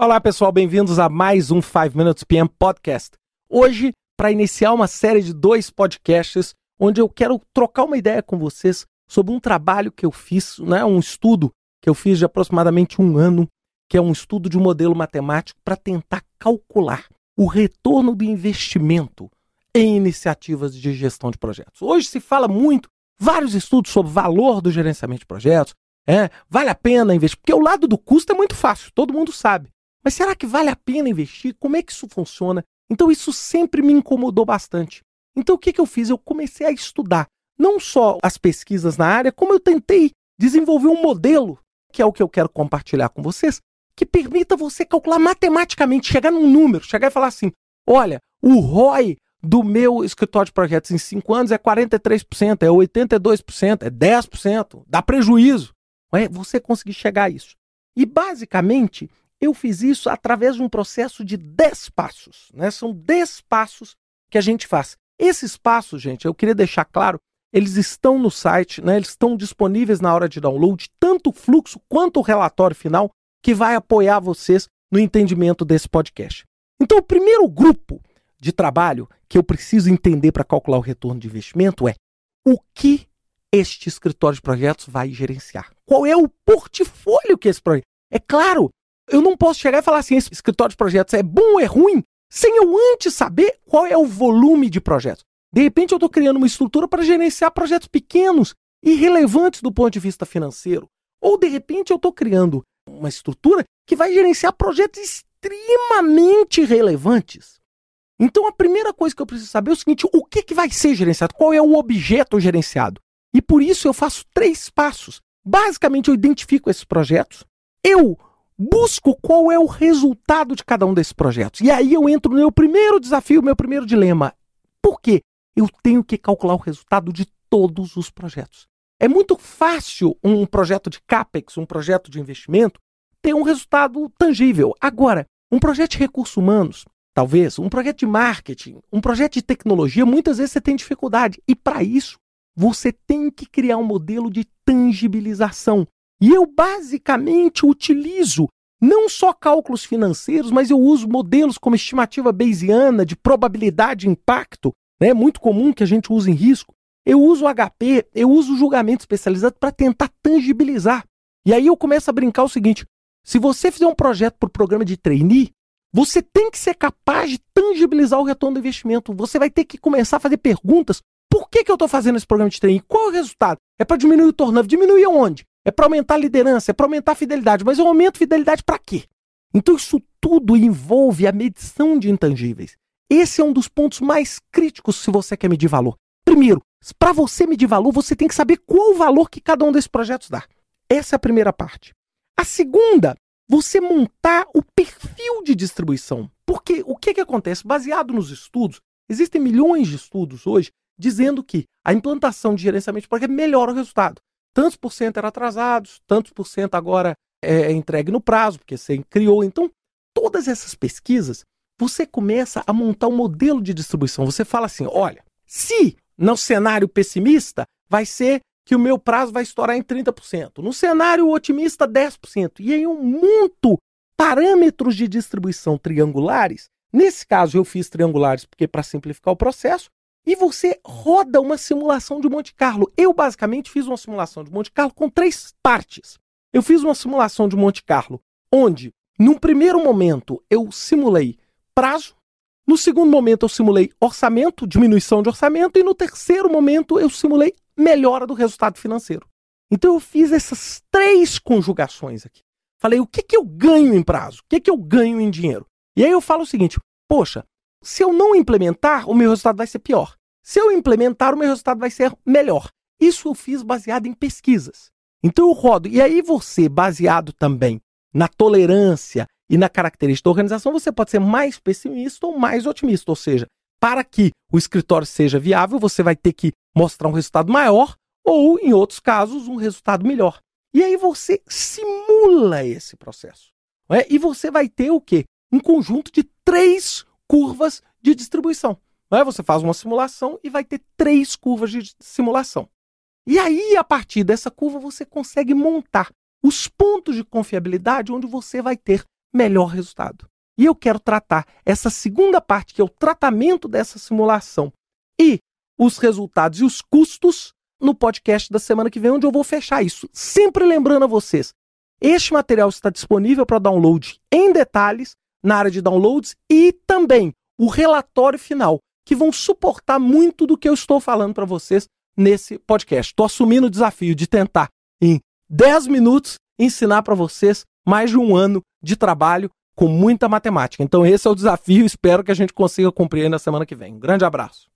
Olá, pessoal, bem-vindos a mais um 5 Minutes PM Podcast. Hoje, para iniciar uma série de dois podcasts, onde eu quero trocar uma ideia com vocês sobre um trabalho que eu fiz, né, um estudo que eu fiz de aproximadamente um ano, que é um estudo de um modelo matemático para tentar calcular o retorno do investimento em iniciativas de gestão de projetos. Hoje se fala muito, vários estudos sobre valor do gerenciamento de projetos, é, vale a pena investir, porque o lado do custo é muito fácil, todo mundo sabe. Mas será que vale a pena investir? Como é que isso funciona? Então isso sempre me incomodou bastante. Então o que, que eu fiz? Eu comecei a estudar não só as pesquisas na área, como eu tentei desenvolver um modelo, que é o que eu quero compartilhar com vocês, que permita você calcular matematicamente, chegar num número, chegar e falar assim: olha, o ROI do meu escritório de projetos em 5 anos é 43%, é 82%, é 10%, dá prejuízo. É você conseguir chegar a isso. E basicamente, eu fiz isso através de um processo de 10 passos. Né? São 10 passos que a gente faz. Esses passos, gente, eu queria deixar claro, eles estão no site, né? eles estão disponíveis na hora de download, tanto o fluxo quanto o relatório final, que vai apoiar vocês no entendimento desse podcast. Então, o primeiro grupo de trabalho que eu preciso entender para calcular o retorno de investimento é o que este escritório de projetos vai gerenciar. Qual é o portfólio que esse projeto. É claro, eu não posso chegar e falar assim: esse escritório de projetos é bom ou é ruim, sem eu antes saber qual é o volume de projetos. De repente, eu estou criando uma estrutura para gerenciar projetos pequenos e relevantes do ponto de vista financeiro. Ou, de repente, eu estou criando uma estrutura que vai gerenciar projetos extremamente relevantes. Então, a primeira coisa que eu preciso saber é o seguinte: o que, que vai ser gerenciado? Qual é o objeto gerenciado? E por isso eu faço três passos. Basicamente, eu identifico esses projetos, eu busco qual é o resultado de cada um desses projetos. E aí eu entro no meu primeiro desafio, meu primeiro dilema. Por quê? Eu tenho que calcular o resultado de todos os projetos. É muito fácil um projeto de CAPEX, um projeto de investimento, ter um resultado tangível. Agora, um projeto de recursos humanos, talvez, um projeto de marketing, um projeto de tecnologia, muitas vezes você tem dificuldade. E para isso, você tem que criar um modelo de tangibilização. E eu basicamente utilizo não só cálculos financeiros, mas eu uso modelos como estimativa bayesiana de probabilidade de impacto, né, muito comum que a gente usa em risco. Eu uso HP, eu uso julgamento especializado para tentar tangibilizar. E aí eu começo a brincar o seguinte: se você fizer um projeto por programa de trainee, você tem que ser capaz de tangibilizar o retorno do investimento. Você vai ter que começar a fazer perguntas por que, que eu estou fazendo esse programa de training? Qual é o resultado? É para diminuir o turnover. Diminuir aonde? É para aumentar a liderança, é para aumentar a fidelidade. Mas eu aumento fidelidade para quê? Então isso tudo envolve a medição de intangíveis. Esse é um dos pontos mais críticos se você quer medir valor. Primeiro, para você medir valor, você tem que saber qual o valor que cada um desses projetos dá. Essa é a primeira parte. A segunda, você montar o perfil de distribuição. Porque o que, que acontece? Baseado nos estudos, existem milhões de estudos hoje dizendo que a implantação de gerenciamento de projeto melhora o resultado. Tantos por cento eram atrasados, tantos por cento agora é, é entregue no prazo, porque você criou. Então, todas essas pesquisas, você começa a montar um modelo de distribuição. Você fala assim: olha, se no cenário pessimista vai ser que o meu prazo vai estourar em 30%. No cenário otimista, 10%. E aí eu monto parâmetros de distribuição triangulares. Nesse caso, eu fiz triangulares porque para simplificar o processo, e você roda uma simulação de Monte Carlo. Eu basicamente fiz uma simulação de Monte Carlo com três partes. Eu fiz uma simulação de Monte Carlo onde, num primeiro momento, eu simulei prazo, no segundo momento eu simulei orçamento, diminuição de orçamento, e no terceiro momento eu simulei melhora do resultado financeiro. Então eu fiz essas três conjugações aqui. Falei, o que, que eu ganho em prazo? O que, que eu ganho em dinheiro? E aí eu falo o seguinte: poxa, se eu não implementar, o meu resultado vai ser pior. Se eu implementar, o meu resultado vai ser melhor. Isso eu fiz baseado em pesquisas. Então eu rodo. E aí você, baseado também na tolerância e na característica da organização, você pode ser mais pessimista ou mais otimista. Ou seja, para que o escritório seja viável, você vai ter que mostrar um resultado maior ou, em outros casos, um resultado melhor. E aí você simula esse processo. É? E você vai ter o quê? Um conjunto de três curvas de distribuição. Né? Você faz uma simulação e vai ter três curvas de simulação. E aí, a partir dessa curva, você consegue montar os pontos de confiabilidade onde você vai ter melhor resultado. E eu quero tratar essa segunda parte, que é o tratamento dessa simulação e os resultados e os custos no podcast da semana que vem, onde eu vou fechar isso. Sempre lembrando a vocês, este material está disponível para download em detalhes na área de downloads e também o relatório final, que vão suportar muito do que eu estou falando para vocês nesse podcast. Estou assumindo o desafio de tentar, em 10 minutos, ensinar para vocês mais de um ano de trabalho com muita matemática. Então, esse é o desafio. Espero que a gente consiga cumprir na semana que vem. Um grande abraço.